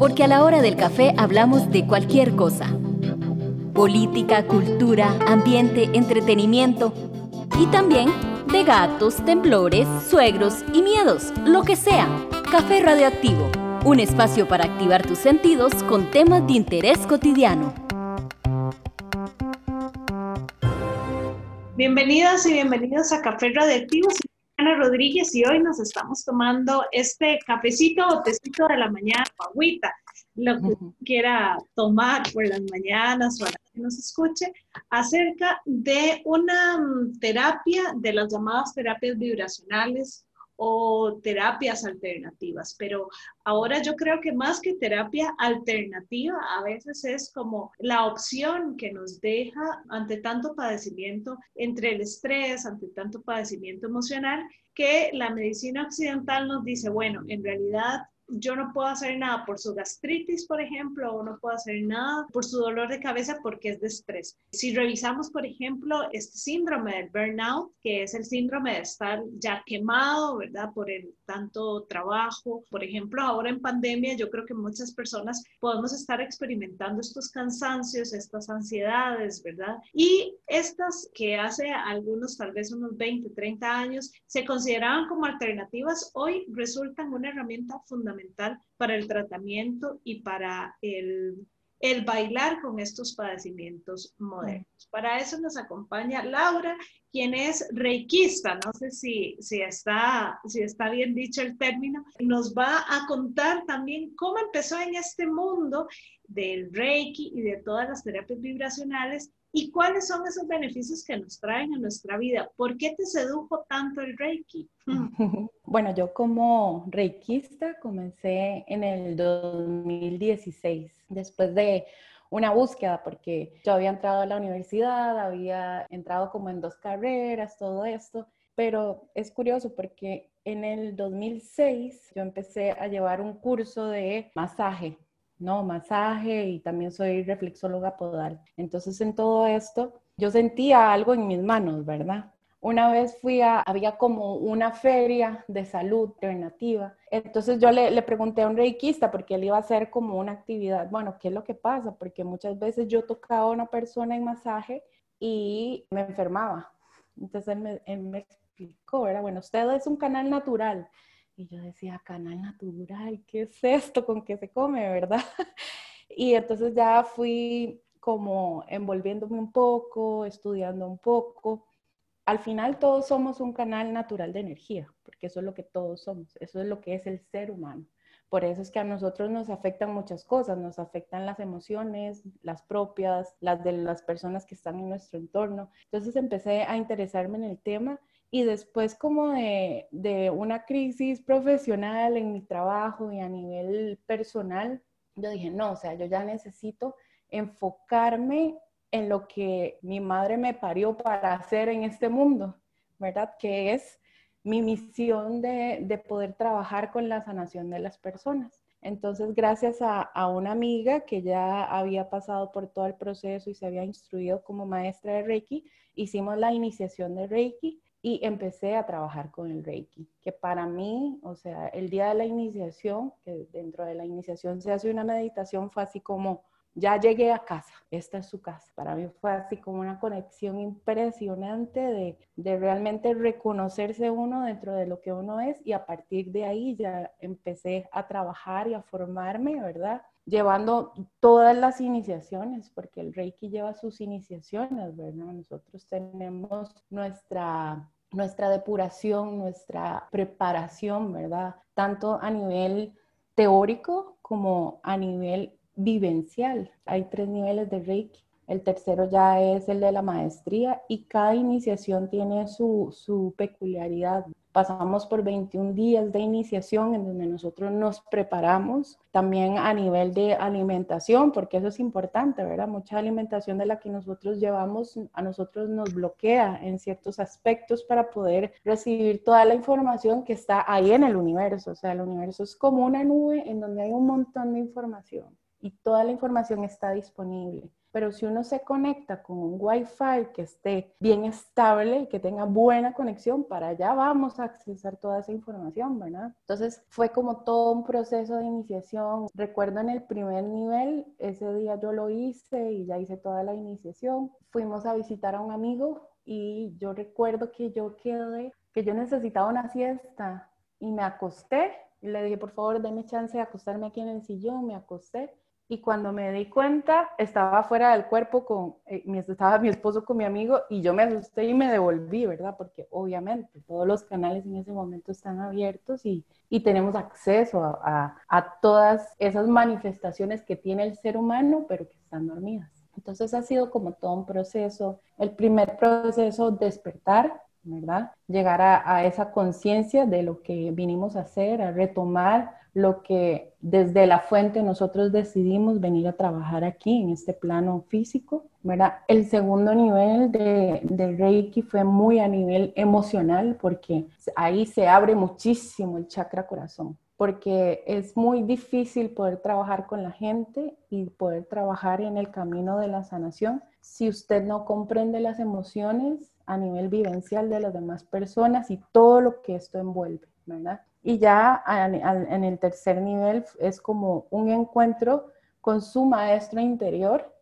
porque a la hora del café hablamos de cualquier cosa. Política, cultura, ambiente, entretenimiento y también de gatos, temblores, suegros y miedos, lo que sea. Café Radioactivo, un espacio para activar tus sentidos con temas de interés cotidiano. Bienvenidas y bienvenidos a Café Radioactivo. Ana Rodríguez y hoy nos estamos tomando este cafecito o tecito de la mañana, agüita, lo que quiera tomar por las mañanas para que nos escuche, acerca de una mm, terapia de las llamadas terapias vibracionales o terapias alternativas, pero ahora yo creo que más que terapia alternativa, a veces es como la opción que nos deja ante tanto padecimiento, entre el estrés, ante tanto padecimiento emocional, que la medicina occidental nos dice, bueno, en realidad yo no puedo hacer nada por su gastritis, por ejemplo, o no puedo hacer nada por su dolor de cabeza porque es de estrés. Si revisamos, por ejemplo, este síndrome del burnout, que es el síndrome de estar ya quemado, ¿verdad? Por el tanto trabajo. Por ejemplo, ahora en pandemia, yo creo que muchas personas podemos estar experimentando estos cansancios, estas ansiedades, ¿verdad? Y estas que hace algunos, tal vez unos 20, 30 años, se consideraban como alternativas, hoy resultan una herramienta fundamental para el tratamiento y para el, el bailar con estos padecimientos modernos. Para eso nos acompaña Laura, quien es reikista, no sé si, si, está, si está bien dicho el término, nos va a contar también cómo empezó en este mundo del reiki y de todas las terapias vibracionales ¿Y cuáles son esos beneficios que nos traen a nuestra vida? ¿Por qué te sedujo tanto el Reiki? Bueno, yo como reikista comencé en el 2016, después de una búsqueda, porque yo había entrado a la universidad, había entrado como en dos carreras, todo esto, pero es curioso porque en el 2006 yo empecé a llevar un curso de masaje ¿no? Masaje y también soy reflexóloga podal. Entonces en todo esto yo sentía algo en mis manos, ¿verdad? Una vez fui a, había como una feria de salud alternativa. Entonces yo le, le, pregunté a un reikista porque él iba a hacer como una actividad. Bueno, ¿qué es lo que pasa? Porque muchas veces yo tocaba a una persona en masaje y me enfermaba. Entonces él me, él me explicó, ¿verdad? Bueno, usted es un canal natural. Y yo decía, canal natural, ¿qué es esto? ¿Con qué se come, verdad? Y entonces ya fui como envolviéndome un poco, estudiando un poco. Al final todos somos un canal natural de energía, porque eso es lo que todos somos, eso es lo que es el ser humano. Por eso es que a nosotros nos afectan muchas cosas, nos afectan las emociones, las propias, las de las personas que están en nuestro entorno. Entonces empecé a interesarme en el tema y después como de, de, una crisis profesional en mi trabajo y a nivel personal, yo dije, no, o sea, yo ya necesito enfocarme en lo que mi madre me parió para hacer en este mundo, ¿verdad? Que es mi misión de, de poder trabajar con la sanación de las personas. Entonces, gracias a, a, una amiga que ya había pasado por todo el proceso y se había instruido como maestra de Reiki, hicimos la iniciación de Reiki y empecé a trabajar con el Reiki, que para mí, o sea, el día de la iniciación, que dentro de la iniciación se hace una meditación, fue así como, ya llegué a casa, esta es su casa. Para mí fue así como una conexión impresionante de, de realmente reconocerse uno dentro de lo que uno es y a partir de ahí ya empecé a trabajar y a formarme, ¿verdad? llevando todas las iniciaciones, porque el Reiki lleva sus iniciaciones, ¿verdad? Nosotros tenemos nuestra, nuestra depuración, nuestra preparación, ¿verdad? Tanto a nivel teórico como a nivel vivencial. Hay tres niveles de Reiki. El tercero ya es el de la maestría y cada iniciación tiene su, su peculiaridad. Pasamos por 21 días de iniciación en donde nosotros nos preparamos también a nivel de alimentación, porque eso es importante, ¿verdad? Mucha alimentación de la que nosotros llevamos a nosotros nos bloquea en ciertos aspectos para poder recibir toda la información que está ahí en el universo. O sea, el universo es como una nube en donde hay un montón de información. Y toda la información está disponible. Pero si uno se conecta con un Wi-Fi que esté bien estable y que tenga buena conexión, para allá vamos a accesar toda esa información, ¿verdad? Entonces fue como todo un proceso de iniciación. Recuerdo en el primer nivel, ese día yo lo hice y ya hice toda la iniciación. Fuimos a visitar a un amigo y yo recuerdo que yo quedé, que yo necesitaba una siesta y me acosté y le dije, por favor, déme chance de acostarme aquí en el sillón, me acosté y cuando me di cuenta, estaba fuera del cuerpo con, eh, estaba mi esposo con mi amigo y yo me asusté y me devolví, ¿verdad? Porque obviamente todos los canales en ese momento están abiertos y, y tenemos acceso a, a, todas esas manifestaciones que tiene el ser humano, pero que están dormidas. Entonces ha sido como todo un proceso. El primer proceso, despertar, ¿verdad? Llegar a, a esa conciencia de lo que vinimos a hacer, a retomar lo que desde la fuente nosotros decidimos venir a trabajar aquí en este plano físico, ¿verdad? El segundo nivel de, de, Reiki fue muy a nivel emocional porque ahí se abre muchísimo el chakra corazón, porque es muy difícil poder trabajar con la gente y poder trabajar en el camino de la sanación si usted no comprende las emociones a nivel vivencial de las demás personas y todo lo que esto envuelve, ¿verdad? Y ya en el tercer nivel es como un encuentro con su maestro interior.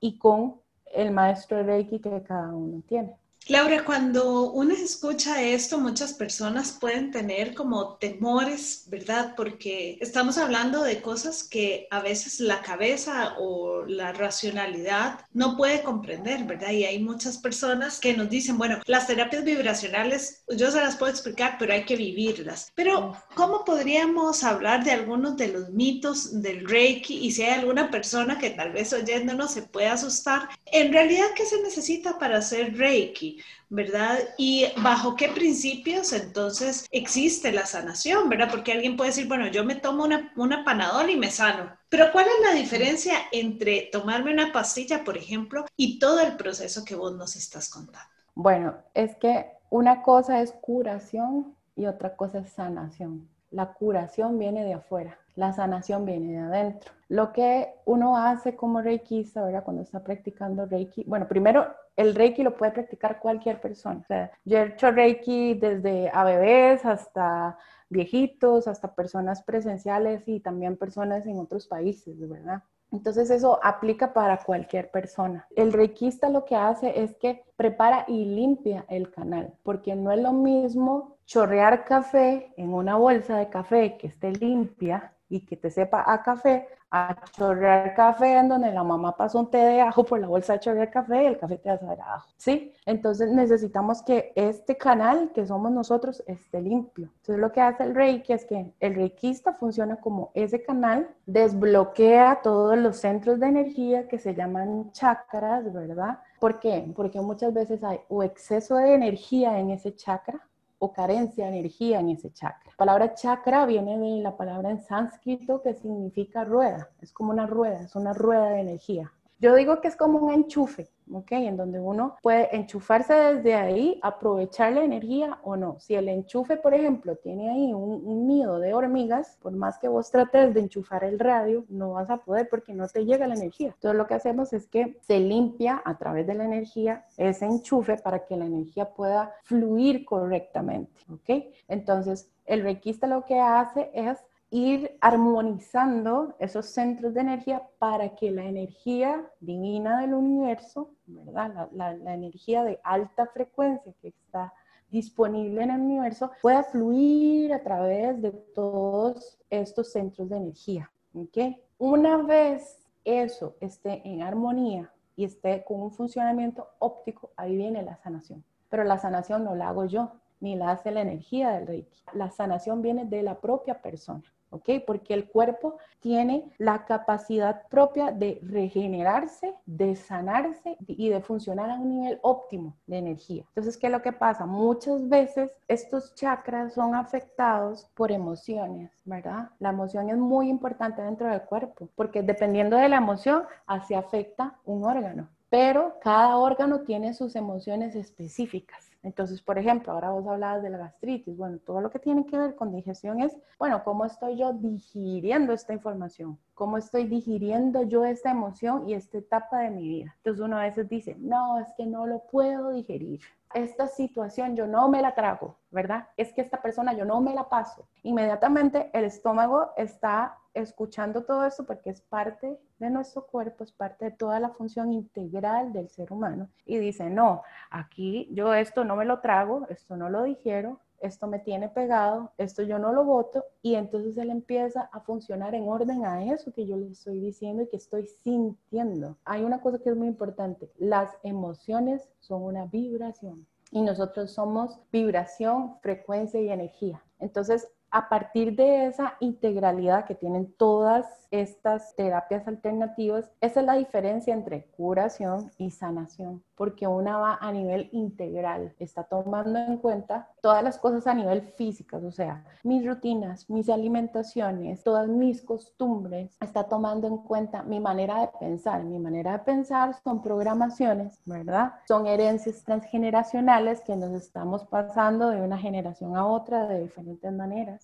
Y con el maestro Reiki que cada uno tiene. Laura, cuando uno escucha esto, muchas personas pueden tener como temores, ¿verdad? Porque estamos hablando de cosas que a veces la cabeza o la racionalidad no puede comprender, ¿verdad? Y hay muchas personas que nos dicen, bueno, las terapias vibracionales yo se las puedo explicar, pero hay que vivirlas. Pero, ¿cómo podríamos hablar de algunos de los mitos del Reiki? Y si hay alguna persona que tal vez oyéndonos se pueda asustar, en realidad, ¿qué se necesita para hacer Reiki? ¿Verdad? Y bajo qué principios entonces existe la sanación, ¿verdad? Porque alguien puede decir, bueno, yo me tomo una, una panadol y me sano. Pero ¿cuál es la diferencia entre tomarme una pastilla, por ejemplo, y todo el proceso que vos nos estás contando? Bueno, es que una cosa es curación y otra cosa es sanación. La curación viene de afuera, la sanación viene de adentro. Lo que uno hace como reikista, ¿verdad? Cuando está practicando reiki, bueno, primero el reiki lo puede practicar cualquier persona. O sea, yo he hecho reiki desde a bebés hasta viejitos, hasta personas presenciales y también personas en otros países, ¿verdad? Entonces eso aplica para cualquier persona. El reikista lo que hace es que prepara y limpia el canal, porque no es lo mismo chorrear café en una bolsa de café que esté limpia y que te sepa a café, a chorrear café en donde la mamá pasó un té de ajo por la bolsa de chorrear café y el café te va a saber a ajo, ¿sí? Entonces necesitamos que este canal que somos nosotros esté limpio. Entonces lo que hace el Reiki es que el Reikista funciona como ese canal, desbloquea todos los centros de energía que se llaman chakras, ¿verdad? ¿Por qué? Porque muchas veces hay o exceso de energía en ese chakra o carencia de energía en ese chakra. La palabra chakra viene de la palabra en sánscrito que significa rueda, es como una rueda, es una rueda de energía. Yo digo que es como un enchufe, ¿ok? En donde uno puede enchufarse desde ahí, aprovechar la energía o no. Si el enchufe, por ejemplo, tiene ahí un, nido de hormigas, por más que vos trates de enchufar el radio, no vas a poder porque no te llega la energía. Entonces lo que hacemos es que se limpia a través de la energía ese enchufe para que la energía pueda fluir correctamente, ¿ok? Entonces el requista lo que hace es ir armonizando esos centros de energía para que la energía divina del universo, ¿verdad? La, energía de alta frecuencia que está disponible en el universo pueda fluir a través de todos estos centros de energía. ¿okay? Una vez eso esté en armonía y esté con un funcionamiento óptico, ahí viene la sanación. Pero la sanación no la hago yo, ni la hace la energía del Reiki. La sanación viene de la propia persona. ¿Ok? Porque el cuerpo tiene la capacidad propia de regenerarse, de sanarse y de funcionar a un nivel óptimo de energía. Entonces, ¿qué es lo que pasa? Muchas veces estos chakras son afectados por emociones, ¿verdad? La emoción es muy importante dentro del cuerpo, porque dependiendo de la emoción, así afecta un órgano. Pero cada órgano tiene sus emociones específicas. Entonces, por ejemplo, ahora vos hablabas de la gastritis. Bueno, todo lo que tiene que ver con digestión es, bueno, ¿cómo estoy yo digiriendo esta información? ¿Cómo estoy digiriendo yo esta emoción y esta etapa de mi vida? Entonces uno a veces dice, no, es que no lo puedo digerir esta situación yo no me la trago, ¿verdad? Es que esta persona yo no me la paso. Inmediatamente el estómago está escuchando todo esto porque es parte de nuestro cuerpo, es parte de toda la función integral del ser humano y dice, no, aquí yo esto no me lo trago, esto no lo digiero, esto me tiene pegado, esto yo no lo voto, y entonces él empieza a funcionar en orden a eso que yo le estoy diciendo y que estoy sintiendo. Hay una cosa que es muy importante, las emociones son una vibración y nosotros somos vibración, frecuencia y energía. Entonces, a partir de esa integralidad que tienen todas estas terapias alternativas, esa es la diferencia entre curación y sanación, porque una va a nivel integral, está tomando en cuenta todas las cosas a nivel físico, o sea, mis rutinas, mis alimentaciones, todas mis costumbres, está tomando en cuenta mi manera de pensar. Mi manera de pensar son programaciones, ¿verdad? Son herencias transgeneracionales que nos estamos pasando de una generación a otra de diferentes maneras,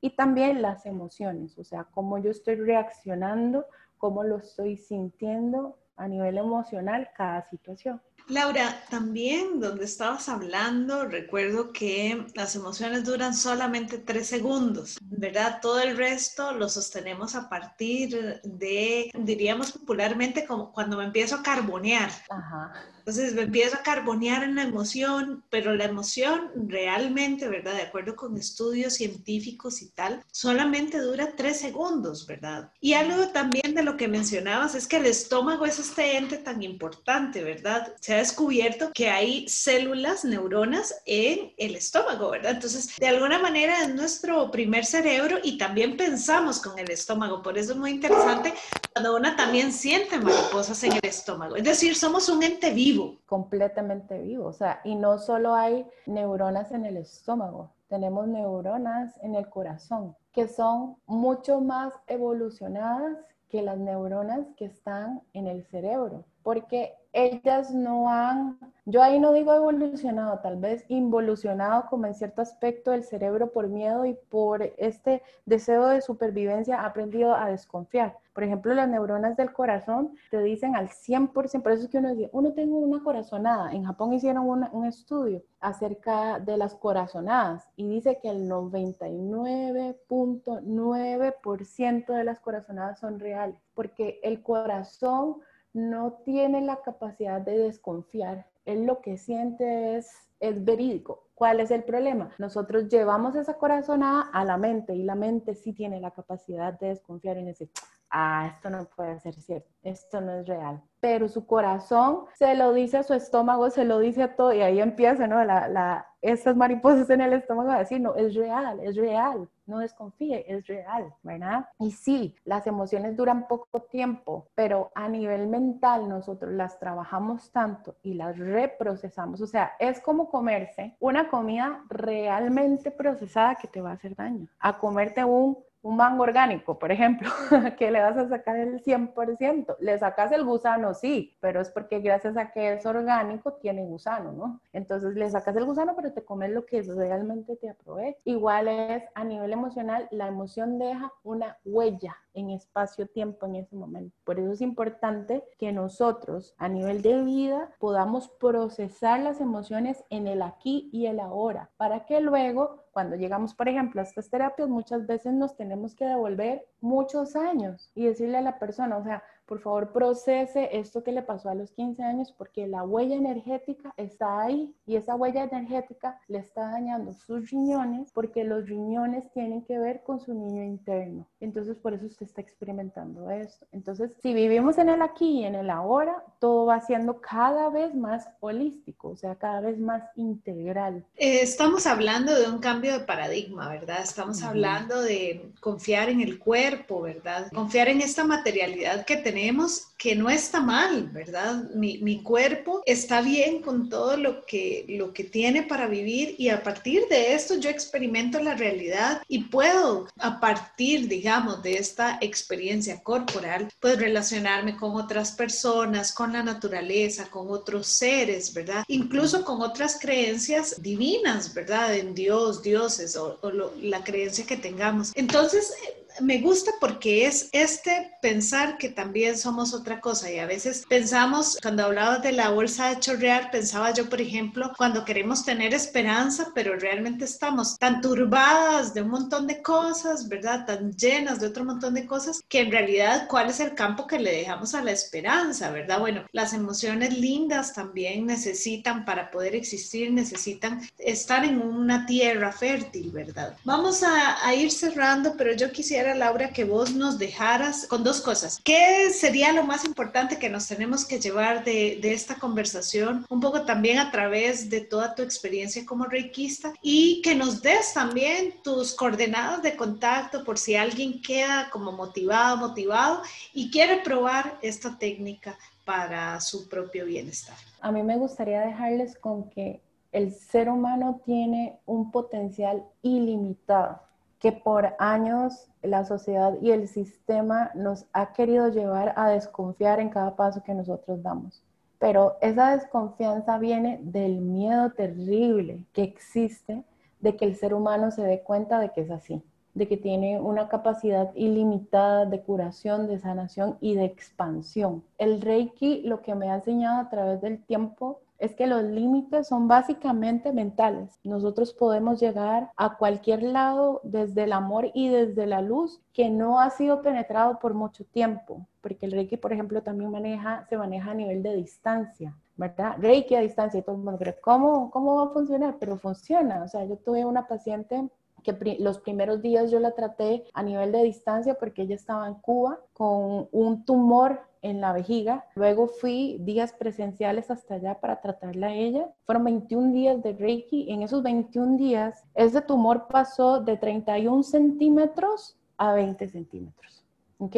Y también las emociones, o sea, cómo yo estoy reaccionando, cómo lo estoy sintiendo a nivel emocional cada situación. Laura, también donde estabas hablando, recuerdo que las emociones duran solamente tres segundos, ¿verdad? Todo el resto lo sostenemos a partir de, diríamos popularmente, como cuando me empiezo a carbonear. Ajá. Entonces me empiezo a carbonear en la emoción, pero la emoción realmente, ¿verdad? De acuerdo con estudios científicos y tal, solamente dura tres segundos, ¿verdad? Y algo también de lo que mencionabas es que el estómago es este ente tan importante, ¿verdad? Se ha descubierto que hay células, neuronas en el estómago, ¿verdad? Entonces, de alguna manera es nuestro primer cerebro y también pensamos con el estómago. Por eso es muy interesante cuando una también siente mariposas en el estómago. Es decir, somos un ente vivo Completamente vivo. O sea, y no solo hay neuronas en el estómago, tenemos neuronas en el corazón, que son mucho más evolucionadas que las neuronas que están en el cerebro, porque ellas no han, yo ahí no digo evolucionado, tal vez involucionado como en cierto aspecto del cerebro por miedo y por este deseo de supervivencia ha aprendido a desconfiar. Por ejemplo, las neuronas del corazón te dicen al 100%, por eso es que uno dice, uno tiene una corazonada. En Japón hicieron un estudio acerca de las corazonadas y dice que el 99.9% de las corazonadas son reales, porque el corazón no tiene la capacidad de desconfiar. Él lo que siente es, es verídico. ¿Cuál es el problema? Nosotros llevamos esa corazonada a la mente y la mente sí tiene la capacidad de desconfiar en ese, ah, esto no puede ser cierto, esto no es real. Pero su corazón se lo dice a su estómago, se lo dice a todo y ahí empieza, ¿no? La, la, estas mariposas en el estómago a decir, no, es real, es real, no desconfíe, es real, ¿verdad? Y sí, las emociones duran poco tiempo, pero a nivel mental nosotros las trabajamos tanto y las reprocesamos, o sea, es como comerse una comida realmente procesada que te va a hacer daño, a comerte un un mango orgánico, por ejemplo, que le vas a sacar el 100%. Le sacas el gusano, sí, pero es porque gracias a que es orgánico tiene gusano, ¿no? Entonces le sacas el gusano, pero te comes lo que realmente te aprovecha. Igual es a nivel emocional, la emoción deja una huella en espacio-tiempo en ese momento. Por eso es importante que nosotros a nivel de vida podamos procesar las emociones en el aquí y el ahora, para que luego, cuando llegamos, por ejemplo, a estas terapias, muchas veces nos tenemos que devolver muchos años y decirle a la persona, o sea, por favor procese esto que le pasó a los 15 años porque la huella energética está ahí y esa huella energética le está dañando sus riñones porque los riñones tienen que ver con su niño interno. Entonces por eso usted está experimentando esto. Entonces si vivimos en el aquí y en el ahora, todo va siendo cada vez más holístico, o sea, cada vez más integral. Eh, estamos hablando de un cambio de paradigma, ¿verdad? Estamos hablando de confiar en el cuerpo, ¿verdad? Confiar en esta materialidad que tenemos tenemos que no está mal, ¿verdad? Mi, mi, cuerpo está bien con todo lo que, lo que tiene para vivir y a partir de esto yo experimento la realidad y puedo a partir, digamos, de esta experiencia corporal, pues relacionarme con otras personas, con la naturaleza, con otros seres, ¿verdad? Incluso con otras creencias divinas, ¿verdad? En Dios, dioses o, la creencia que tengamos. Entonces, me gusta porque es este pensar que también somos otra cosa y a veces pensamos, cuando hablabas de la bolsa de chorrear, pensaba yo, por ejemplo, cuando queremos tener esperanza, pero realmente estamos tan turbadas de un montón de cosas, ¿verdad? Tan llenas de otro montón de cosas, que en realidad, ¿cuál es el campo que le dejamos a la esperanza, ¿verdad? Bueno, las emociones lindas también necesitan, para poder existir, necesitan estar en una tierra fértil, ¿verdad? Vamos a, a ir cerrando, pero yo quisiera Laura, que vos nos dejaras con dos cosas. ¿Qué sería lo más importante que nos tenemos que llevar de, esta conversación? Un poco también a través de toda tu experiencia como reikista y que nos des también tus coordenadas de contacto por si alguien queda como motivado, motivado y quiere probar esta técnica para su propio bienestar. A mí me gustaría dejarles con que el ser humano tiene un potencial ilimitado que por años la sociedad y el sistema nos ha querido llevar a desconfiar en cada paso que nosotros damos. Pero esa desconfianza viene del miedo terrible que existe de que el ser humano se dé cuenta de que es así, de que tiene una capacidad ilimitada de curación, de sanación y de expansión. El Reiki lo que me ha enseñado a través del tiempo es que los límites son básicamente mentales. Nosotros podemos llegar a cualquier lado desde el amor y desde la luz que no ha sido penetrado por mucho tiempo, porque el Reiki, por ejemplo, también maneja, se maneja a nivel de distancia. ¿verdad? Reiki a distancia y todo el mundo cree, ¿cómo, ¿cómo va a funcionar? Pero funciona. O sea, yo tuve una paciente que los primeros días yo la traté a nivel de distancia porque ella estaba en Cuba con un tumor en la vejiga. Luego fui días presenciales hasta allá para tratarla a ella. Fueron 21 días de Reiki. En esos 21 días, ese tumor pasó de 31 centímetros a 20 centímetros. ¿Ok?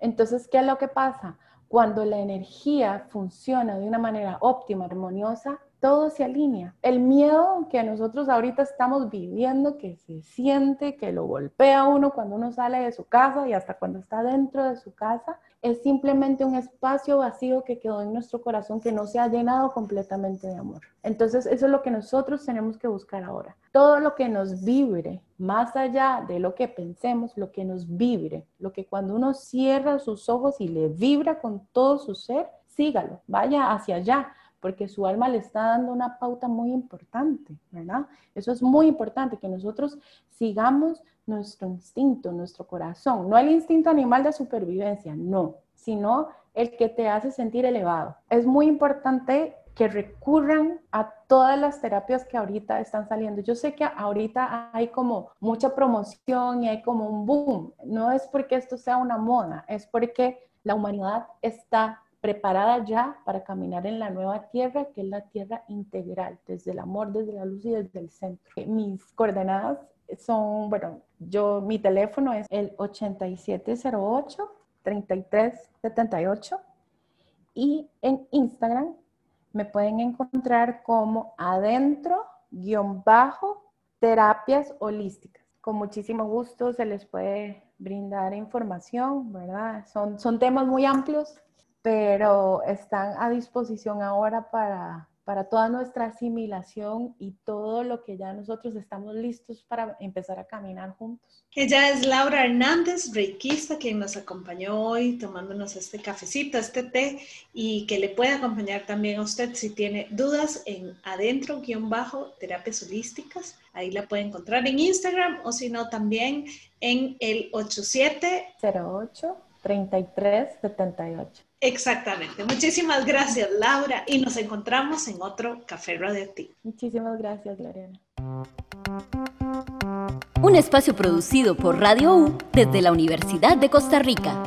Entonces, ¿qué es lo que pasa? Cuando la energía funciona de una manera óptima, armoniosa, todo se alinea. El miedo que nosotros ahorita estamos viviendo, que se siente, que lo golpea uno cuando uno sale de su casa y hasta cuando está dentro de su casa, es simplemente un espacio vacío que quedó en nuestro corazón que no se ha llenado completamente de amor. Entonces, eso es lo que nosotros tenemos que buscar ahora. Todo lo que nos vibre, más allá de lo que pensemos, lo que nos vibre, lo que cuando uno cierra sus ojos y le vibra con todo su ser, sígalo, vaya hacia allá porque su alma le está dando una pauta muy importante, ¿verdad? Eso es muy importante, que nosotros sigamos nuestro instinto, nuestro corazón, no el instinto animal de supervivencia, no, sino el que te hace sentir elevado. Es muy importante que recurran a todas las terapias que ahorita están saliendo. Yo sé que ahorita hay como mucha promoción y hay como un boom. No es porque esto sea una moda, es porque la humanidad está preparada ya para caminar en la nueva tierra, que es la tierra integral, desde el amor, desde la luz y desde el centro. Mis coordenadas son, bueno, yo, mi teléfono es el 8708-3378 y en Instagram me pueden encontrar como adentro guion bajo terapias holísticas. Con muchísimo gusto se les puede brindar información, ¿verdad? Son, son temas muy amplios pero están a disposición ahora para, para toda nuestra asimilación y todo lo que ya nosotros estamos listos para empezar a caminar juntos. Ella es Laura Hernández, reikista, quien nos acompañó hoy tomándonos este cafecito, este té, y que le puede acompañar también a usted si tiene dudas en adentro-bajo terapias holísticas. Ahí la puede encontrar en Instagram o si no también en el 8708 3378. Exactamente. Muchísimas gracias, Laura, y nos encontramos en otro Café Radioactivo. Muchísimas gracias, Lorena. Un espacio producido por Radio U desde la Universidad de Costa Rica.